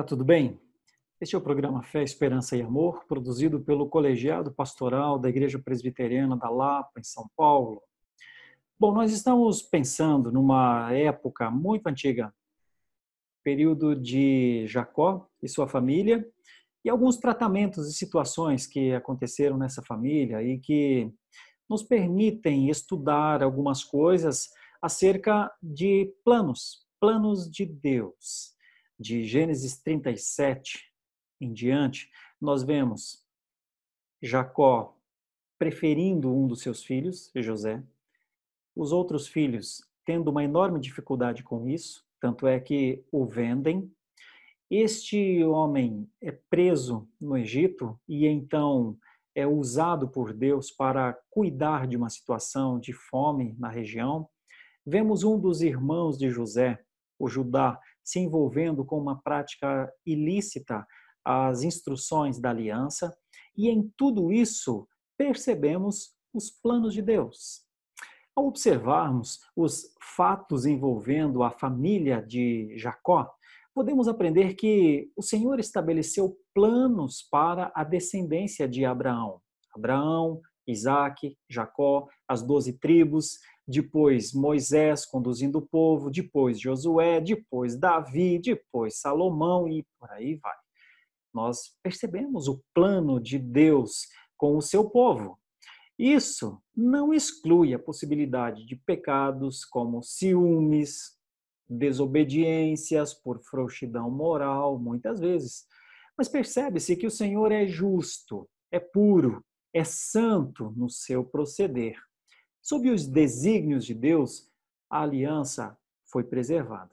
Olá, tudo bem? Este é o programa Fé, Esperança e Amor, produzido pelo Colegiado Pastoral da Igreja Presbiteriana da Lapa, em São Paulo. Bom, nós estamos pensando numa época muito antiga, período de Jacó e sua família, e alguns tratamentos e situações que aconteceram nessa família e que nos permitem estudar algumas coisas acerca de planos, planos de Deus. De Gênesis 37 em diante, nós vemos Jacó preferindo um dos seus filhos, José, os outros filhos tendo uma enorme dificuldade com isso, tanto é que o vendem. Este homem é preso no Egito e então é usado por Deus para cuidar de uma situação de fome na região. Vemos um dos irmãos de José, o Judá, se envolvendo com uma prática ilícita às instruções da aliança, e em tudo isso percebemos os planos de Deus. Ao observarmos os fatos envolvendo a família de Jacó, podemos aprender que o Senhor estabeleceu planos para a descendência de Abraão. Abraão, Isaac, Jacó, as doze tribos, depois Moisés conduzindo o povo, depois Josué, depois Davi, depois Salomão e por aí vai. Nós percebemos o plano de Deus com o seu povo. Isso não exclui a possibilidade de pecados como ciúmes, desobediências por frouxidão moral, muitas vezes. Mas percebe-se que o Senhor é justo, é puro, é santo no seu proceder. Sob os desígnios de Deus, a aliança foi preservada,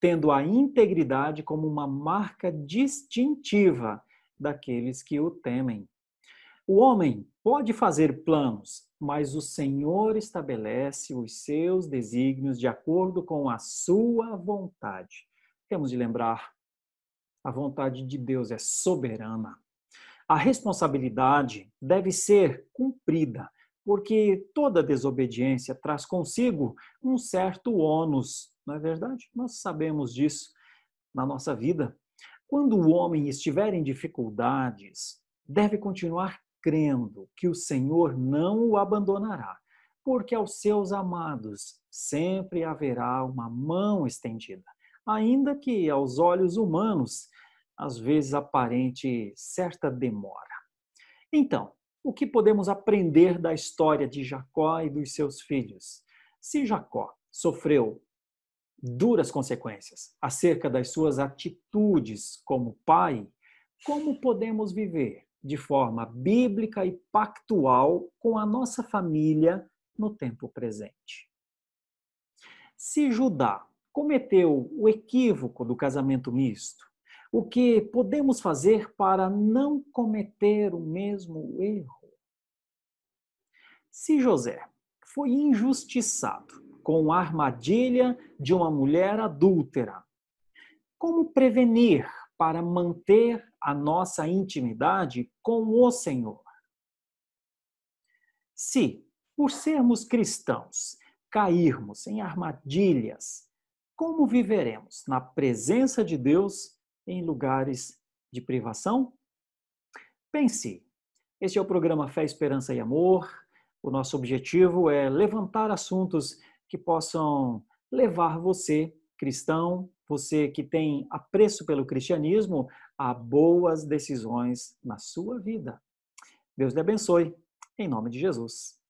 tendo a integridade como uma marca distintiva daqueles que o temem. O homem pode fazer planos, mas o Senhor estabelece os seus desígnios de acordo com a sua vontade. Temos de lembrar, a vontade de Deus é soberana. A responsabilidade deve ser cumprida, porque toda desobediência traz consigo um certo ônus, não é verdade? Nós sabemos disso na nossa vida. Quando o homem estiver em dificuldades, deve continuar crendo que o Senhor não o abandonará, porque aos seus amados sempre haverá uma mão estendida, ainda que aos olhos humanos às vezes aparente certa demora. Então, o que podemos aprender da história de Jacó e dos seus filhos? Se Jacó sofreu duras consequências acerca das suas atitudes como pai, como podemos viver de forma bíblica e pactual com a nossa família no tempo presente. Se Judá cometeu o equívoco do casamento misto, o que podemos fazer para não cometer o mesmo erro? Se José foi injustiçado com a armadilha de uma mulher adúltera, como prevenir para manter a nossa intimidade com o Senhor. Se, por sermos cristãos, cairmos em armadilhas, como viveremos na presença de Deus em lugares de privação? Pense, este é o programa Fé, Esperança e Amor. O nosso objetivo é levantar assuntos que possam levar você, cristão, você que tem apreço pelo cristianismo, a boas decisões na sua vida. Deus lhe abençoe, em nome de Jesus.